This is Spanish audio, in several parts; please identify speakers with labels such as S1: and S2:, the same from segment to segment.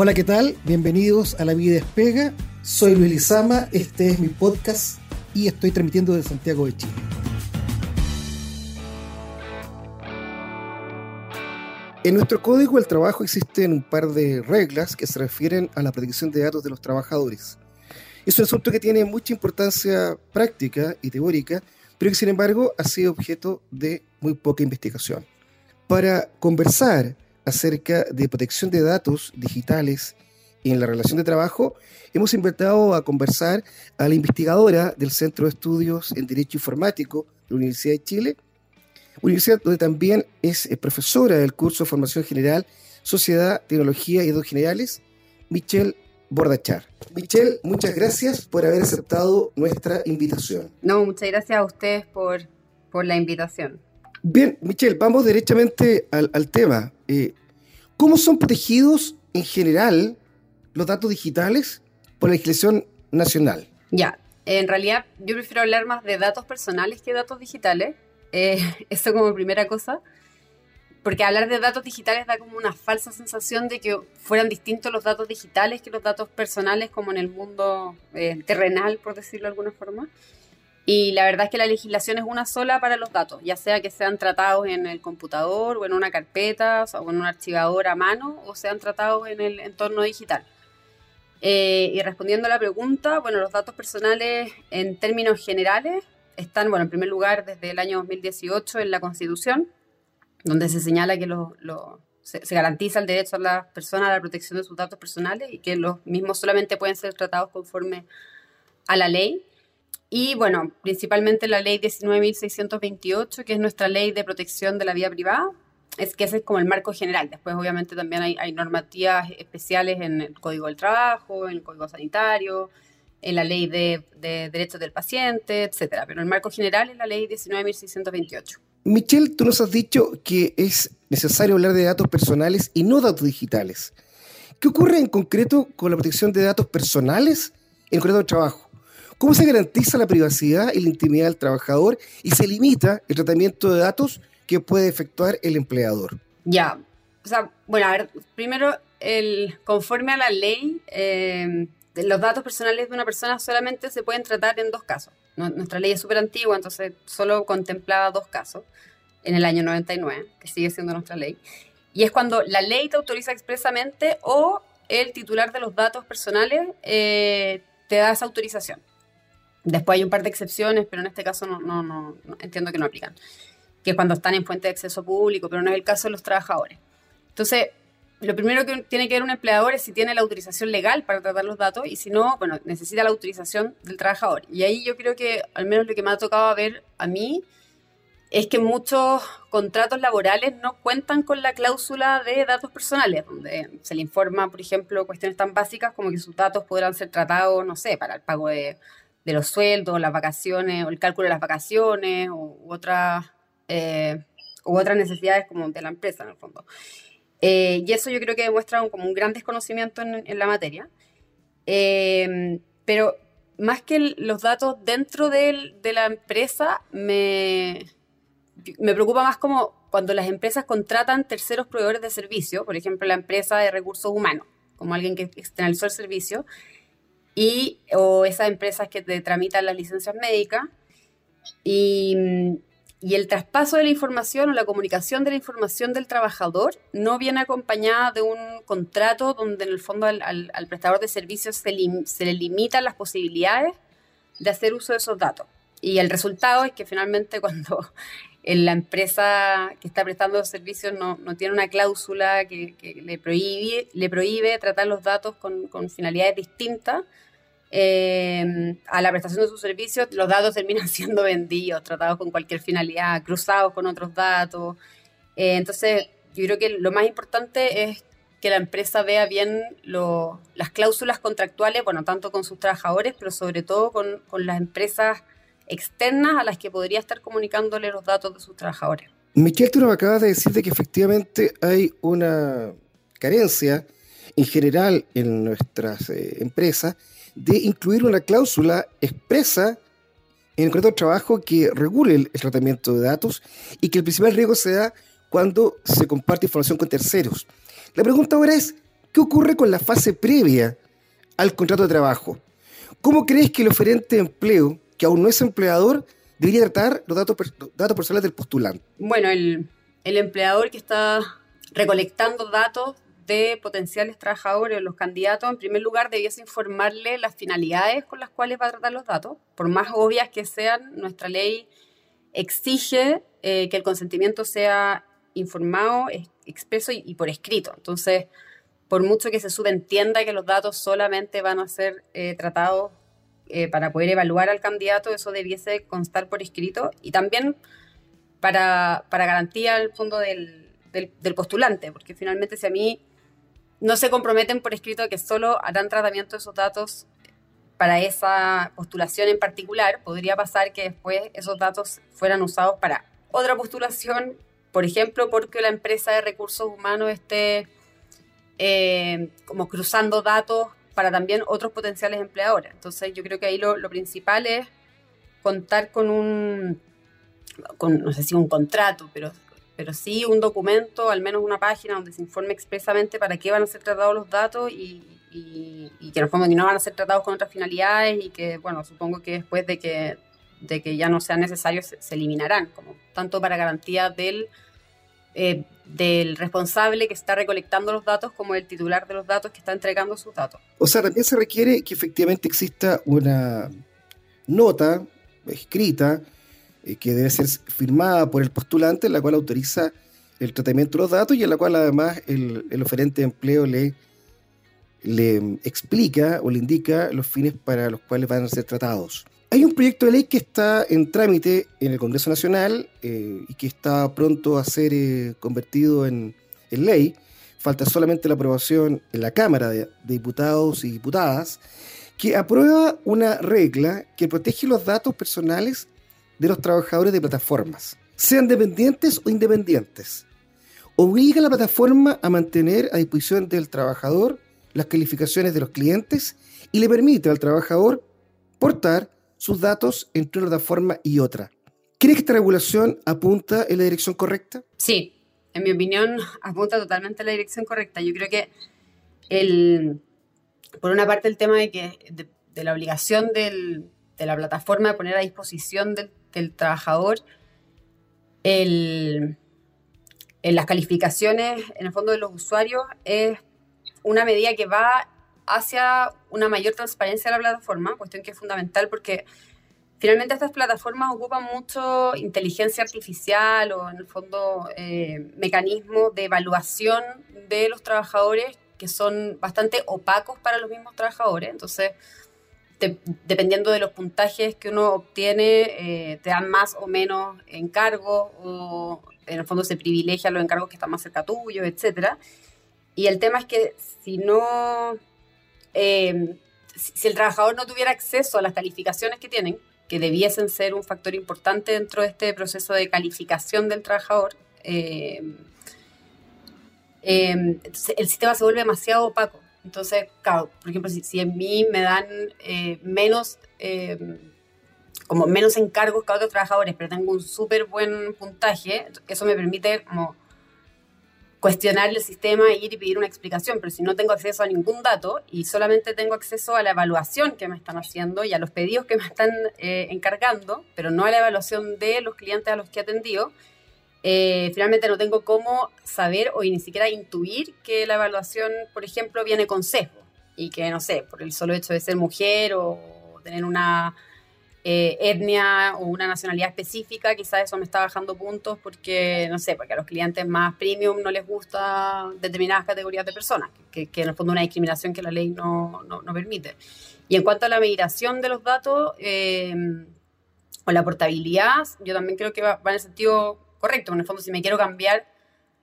S1: Hola, ¿qué tal? Bienvenidos a La Vida Despega. Soy Luis Lizama, este es mi podcast y estoy transmitiendo desde Santiago de Chile. En nuestro código del trabajo existen un par de reglas que se refieren a la protección de datos de los trabajadores. Es un asunto que tiene mucha importancia práctica y teórica, pero que sin embargo ha sido objeto de muy poca investigación. Para conversar acerca de protección de datos digitales en la relación de trabajo, hemos invitado a conversar a la investigadora del Centro de Estudios en Derecho Informático de la Universidad de Chile, universidad donde también es eh, profesora del curso de Formación General, Sociedad, Tecnología y Datos Generales, Michelle Bordachar. Michelle, muchas gracias por haber aceptado nuestra invitación.
S2: No, muchas gracias a ustedes por, por la invitación.
S1: Bien, Michelle, vamos derechamente al, al tema. Eh, ¿Cómo son protegidos en general los datos digitales por la legislación nacional?
S2: Ya, en realidad yo prefiero hablar más de datos personales que datos digitales. Eh, eso como primera cosa. Porque hablar de datos digitales da como una falsa sensación de que fueran distintos los datos digitales que los datos personales como en el mundo eh, terrenal, por decirlo de alguna forma. Y la verdad es que la legislación es una sola para los datos, ya sea que sean tratados en el computador o en una carpeta o en un archivador a mano o sean tratados en el entorno digital. Eh, y respondiendo a la pregunta, bueno, los datos personales en términos generales están, bueno, en primer lugar desde el año 2018 en la Constitución, donde se señala que se, se, garantiza el derecho a las personas a la protección de sus datos personales y que los mismos solamente pueden ser tratados conforme a la ley. Y bueno, principalmente la ley 19.628, que es nuestra ley de protección de la vida privada, es que ese es como el marco general. Después, obviamente, también hay, hay, normativas especiales en el Código del Trabajo, en el Código Sanitario, en la ley de, de derechos del paciente, etcétera. Pero el marco general es la ley 19.628.
S1: Michelle, tú nos has dicho que es necesario hablar de datos personales y no datos digitales. ¿Qué ocurre en concreto con la protección de datos personales en el contrato de trabajo? ¿Cómo se garantiza la privacidad y la intimidad del trabajador y se limita el tratamiento de datos que puede efectuar el empleador?
S2: Ya, o sea, bueno, a ver, primero, el, conforme a la ley, eh, los datos personales de una persona solamente se pueden tratar en dos casos. Nuestra ley es súper antigua, entonces solo contemplaba dos casos en el año 99, que sigue siendo nuestra ley. Y es cuando la ley te autoriza expresamente o el titular de los datos personales eh, te da esa autorización. Después hay un par de excepciones, pero en este caso no, no, entiendo que no aplican. Que es cuando están en fuente de acceso público, pero no es el caso de los trabajadores. Entonces, lo primero que tiene que ver un empleador es si tiene la autorización legal para tratar los datos y si no, bueno, necesita la autorización del trabajador. Y ahí yo creo que al menos lo que me ha tocado ver a mí es que muchos contratos laborales no cuentan con la cláusula de datos personales, donde se le informa, por ejemplo, cuestiones tan básicas como que sus datos podrán ser tratados, no sé, para el pago de de los sueldos, las vacaciones, o el cálculo de las vacaciones, u, otras, eh, u otras necesidades como de la empresa en el fondo. Eh, y eso yo creo que demuestra un, como un gran desconocimiento en, la materia. Eh, pero más que los datos dentro de, de la empresa, me, me preocupa más como cuando las empresas contratan terceros proveedores de servicio, por ejemplo, la empresa de recursos humanos, como alguien que externalizó el servicio, y, o esas empresas que te tramitan las licencias médicas. Y, y, el traspaso de la información o la comunicación de la información del trabajador no viene acompañada de un contrato donde en el fondo al, al, prestador de servicios se, se le limitan las posibilidades de hacer uso de esos datos. Y el resultado es que finalmente cuando la empresa que está prestando los servicios no, no tiene una cláusula que, que, le, prohíbe, le prohíbe tratar los datos con, con finalidades distintas, eh, a la prestación de sus servicios, los datos terminan siendo vendidos, tratados con cualquier finalidad, cruzados con otros datos. Eh, entonces, yo creo que lo más importante es que la empresa vea bien las cláusulas contractuales, bueno, tanto con sus trabajadores, pero sobre todo con, con las empresas externas a las que podría estar comunicándole los datos de sus trabajadores.
S1: Miquel, tú nos acabas de decir de que efectivamente hay una carencia en general en nuestras eh, empresas de incluir una cláusula expresa en el contrato de trabajo que regule el, tratamiento de datos y que el principal riesgo se da cuando se comparte información con terceros. La pregunta ahora es, ¿qué ocurre con la fase previa al contrato de trabajo? ¿Cómo crees que el oferente de empleo, que aún no es empleador, debería tratar los datos, datos personales del postulante?
S2: Bueno, el, el empleador que está recolectando datos de potenciales trabajadores, los candidatos, en primer lugar debiese informarle las finalidades con las cuales va a tratar los datos. Por más obvias que sean, nuestra ley exige eh, que el consentimiento sea informado, expreso y, por escrito. Entonces, por mucho que se subentienda que los datos solamente van a ser eh, tratados eh, para poder evaluar al candidato, eso debiese constar por escrito y también para, para garantía al fondo del, del, postulante, porque finalmente si a mí no se comprometen por escrito que solo harán tratamiento de esos datos para esa postulación en particular, podría pasar que después esos datos fueran usados para otra postulación, por ejemplo, porque la empresa de recursos humanos esté eh, como cruzando datos para también otros potenciales empleadores. Entonces yo creo que ahí lo, lo principal es contar con un, con, no sé si un contrato, pero pero sí un documento, al menos una página donde se informe expresamente para qué van a ser tratados los datos y, que en el fondo no van a ser tratados con otras finalidades y que, bueno, supongo que después de que, de que ya no sean necesarios se, eliminarán, como tanto para garantía del, eh, del responsable que está recolectando los datos como el titular de los datos que está entregando sus datos.
S1: O sea, también se requiere que efectivamente exista una nota escrita eh, que debe ser firmada por el postulante, en la cual autoriza el tratamiento de los datos y en la cual además el, oferente de empleo le, le explica o le indica los fines para los cuales van a ser tratados. Hay un proyecto de ley que está en trámite en el Congreso Nacional eh, y que está pronto a ser eh, convertido en, en, ley. Falta solamente la aprobación en la Cámara de, Diputados y Diputadas, que aprueba una regla que protege los datos personales de los trabajadores de plataformas, sean dependientes o independientes. Obliga a la plataforma a mantener a disposición del trabajador las calificaciones de los clientes y le permite al trabajador portar sus datos entre una plataforma y otra. ¿Crees que esta regulación apunta en la dirección correcta?
S2: Sí, en mi opinión apunta totalmente en la dirección correcta. Yo creo que el, por una parte el tema de que de, la obligación de la plataforma de poner a disposición del trabajador en las calificaciones, en el fondo de los usuarios, es una medida que va hacia una mayor transparencia de la plataforma, cuestión que es fundamental porque finalmente estas plataformas ocupan mucho inteligencia artificial o en el fondo eh, mecanismos de evaluación de los trabajadores que son bastante opacos para los mismos trabajadores. Entonces, dependiendo de los puntajes que uno obtiene, eh, te dan más o menos encargos o en el fondo se privilegian los encargos que están más cerca tuyo, etc. Y el tema es que si no, eh, si, el trabajador no tuviera acceso a las calificaciones que tienen, que debiesen ser un factor importante dentro de este proceso de calificación del trabajador, eh, el sistema se vuelve demasiado opaco. Entonces, claro, por ejemplo, si, a mí me dan eh, menos, eh, como menos encargos que otros trabajadores, pero tengo un súper buen puntaje, eso me permite como cuestionar el sistema, ir y pedir una explicación, pero si no tengo acceso a ningún dato y solamente tengo acceso a la evaluación que me están haciendo y a los pedidos que me están eh, encargando, pero no a la evaluación de los clientes a los que he atendido, eh, finalmente no tengo cómo saber o ni siquiera intuir que la evaluación, por ejemplo, viene con sesgo y que, no sé, por el solo hecho de ser mujer o tener una eh, etnia o una nacionalidad específica, quizás eso me está bajando puntos porque, no sé, porque a los clientes más premium no les gusta determinadas categorías de personas, que, en el fondo una discriminación que la ley no, no, permite. Y en cuanto a la migración de los datos eh, o la portabilidad, yo también creo que va, va en el sentido correcto. En el fondo, si me quiero cambiar,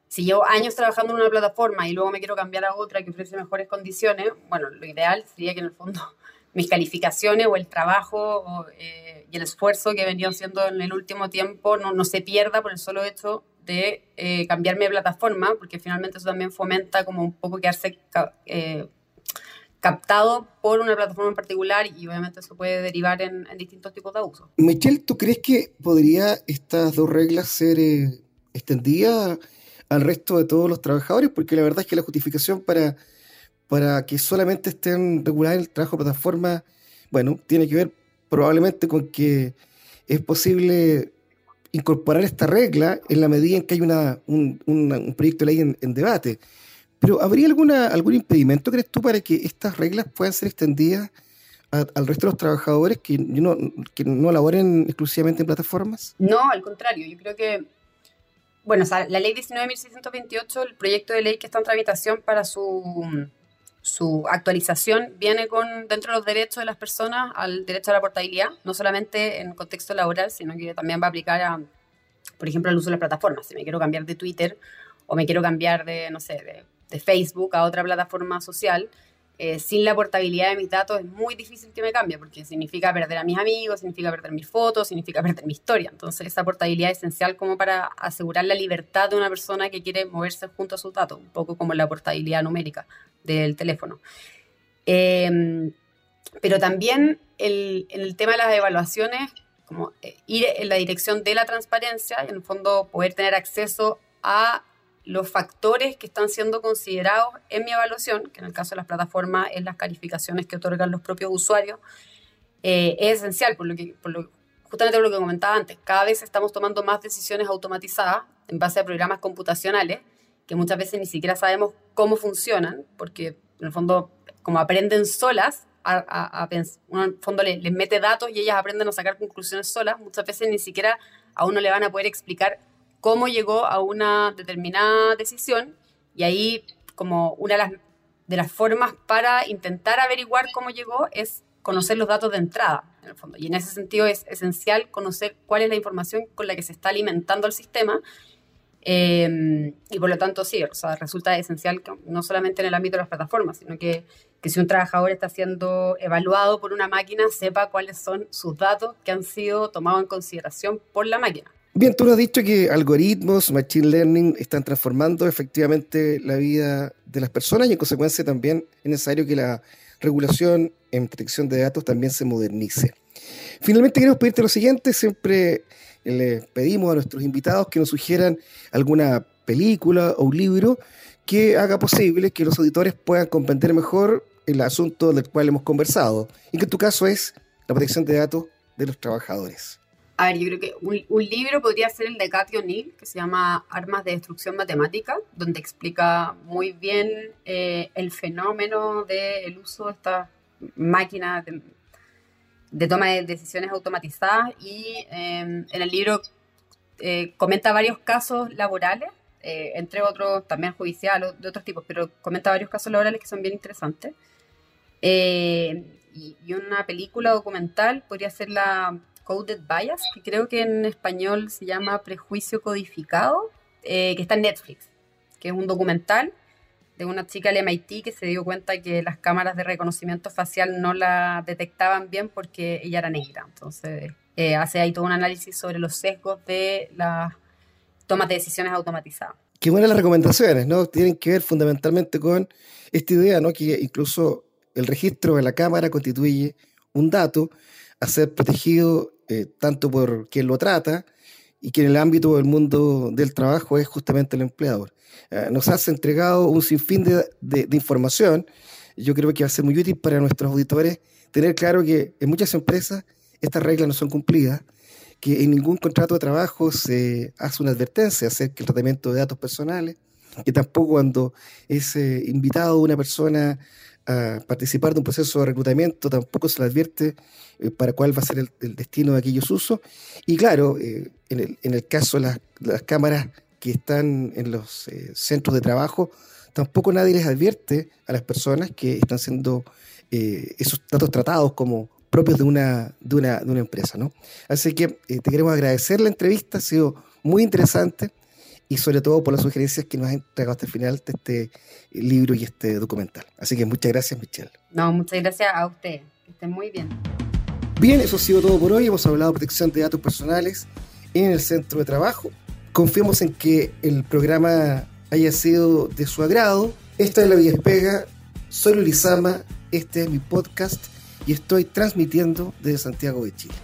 S2: si llevo años trabajando en una plataforma y luego me quiero cambiar a otra que ofrece mejores condiciones, bueno, lo ideal sería que en el fondo mis calificaciones o el trabajo eh, y el esfuerzo que he venido haciendo en el último tiempo no, no se pierda por el solo hecho de eh, cambiarme de plataforma, porque finalmente eso también fomenta como un poco quedarse eh, captado por una plataforma en particular y obviamente eso puede derivar en, distintos tipos de abusos.
S1: Michelle, ¿tú crees que podría estas dos reglas ser eh, extendidas al resto de todos los trabajadores? Porque la verdad es que la justificación para, para que solamente estén reguladas el trabajo de plataforma, bueno, tiene que ver probablemente con que es posible incorporar esta regla en la medida en que hay una, un, proyecto de ley en, debate. Pero ¿habría alguna, algún impedimento, crees tú, para que estas reglas puedan ser extendidas al resto de los trabajadores que no, que no laboren exclusivamente en plataformas?
S2: No, al contrario. Yo creo que, bueno, la ley 19.628, el proyecto de ley que está en tramitación para su su actualización viene con dentro de los derechos de las personas al derecho a la portabilidad, no solamente en contexto laboral, sino que también va a aplicar a, por ejemplo, al uso de las plataformas. Si me quiero cambiar de Twitter o me quiero cambiar de, no sé, de, de Facebook a otra plataforma social, eh, sin la portabilidad de mis datos es muy difícil que me cambie, porque significa perder a mis amigos, significa perder mis fotos, significa perder mi historia. Entonces, esa portabilidad es esencial como para asegurar la libertad de una persona que quiere moverse junto a sus datos, un poco como la portabilidad numérica del teléfono. Em, pero también el, el tema de las evaluaciones, como eh, ir en la dirección de la transparencia en el fondo poder tener acceso a los factores que están siendo considerados en mi evaluación, que en el caso de las plataformas es las calificaciones que otorgan los propios usuarios, eh, es esencial, por lo que, por lo, justamente por lo que comentaba antes, cada vez estamos tomando más decisiones automatizadas en base a programas computacionales, que muchas veces ni siquiera sabemos cómo funcionan, porque en el fondo, como aprenden solas, a, a, en el fondo les, les mete datos y ellas aprenden a sacar conclusiones solas, muchas veces ni siquiera a uno le van a poder explicar cómo llegó a una determinada decisión y ahí como una de las, de las formas para intentar averiguar cómo llegó es conocer los datos de entrada, en el fondo. Y en ese sentido es esencial conocer cuál es la información con la que se está alimentando el sistema. Eh, y por lo tanto, sí, o sea, resulta esencial que no solamente en el ámbito de las plataformas, sino que, que si un trabajador está siendo evaluado por una máquina, sepa cuáles son sus datos que han sido tomados en consideración por la máquina.
S1: Bien, tú nos has dicho que algoritmos, machine learning están transformando efectivamente la vida de las personas y en consecuencia también es necesario que la regulación en protección de datos también se modernice. Finalmente queremos pedirte lo siguiente, siempre le pedimos a nuestros invitados que nos sugieran alguna película o un libro que haga posible que los auditores puedan comprender mejor el asunto del cual hemos conversado, y que en tu caso es la protección de datos de los trabajadores.
S2: A ver, yo creo que un, libro podría ser el de Cathy O'Neill, que se llama Armas de Destrucción Matemática, donde explica muy bien eh, el fenómeno del uso de estas máquinas de, toma de decisiones automatizadas y em, en el libro eh, comenta varios casos laborales, eh, entre otros también judiciales, de otros tipos, pero comenta varios casos laborales que son bien interesantes. y una película documental podría ser la Coded Bias, que creo que en español se llama Prejuicio Codificado, eh, que está en Netflix, que es un documental de una chica del MIT que se dio cuenta que las cámaras de reconocimiento facial no la detectaban bien porque ella era negra. Entonces, eh, hace ahí todo un análisis sobre los sesgos de las tomas de decisiones automatizadas.
S1: Qué buenas las recomendaciones, ¿no? Tienen que ver fundamentalmente con esta idea, ¿no? Que incluso el registro de la cámara constituye un dato a ser protegido eh, tanto por quien lo trata y que en el ámbito del mundo del trabajo es justamente el empleador. Eh, nos has entregado un sinfín de, información. Yo creo que va a ser muy útil para nuestros auditores tener claro que en muchas empresas estas reglas no son cumplidas, que en ningún contrato de trabajo se hace una advertencia acerca del tratamiento de datos personales, que tampoco cuando es eh, invitado una persona a participar de un proceso de reclutamiento, tampoco se le advierte eh, para cuál va a ser el, destino de aquellos usos. Y claro, eh, en, el, en, el, caso de las, cámaras que están en los eh, centros de trabajo, tampoco nadie les advierte a las personas que están siendo esos datos tratados como propios de una, de una, de una empresa. ¿no? Así que te queremos agradecer la entrevista, ha sido muy interesante y sobre todo por las sugerencias que nos ha entregado hasta el final de este libro y este documental. Así que muchas gracias, Michelle.
S2: No, muchas gracias a usted. Que estén muy bien.
S1: Bien, eso ha sido todo por hoy. Hemos hablado de protección de datos personales en el centro de trabajo. Confiamos en que el programa haya sido de su agrado. Esta es La Espega. Soy Luisama. Este es mi podcast y estoy transmitiendo desde Santiago de Chile.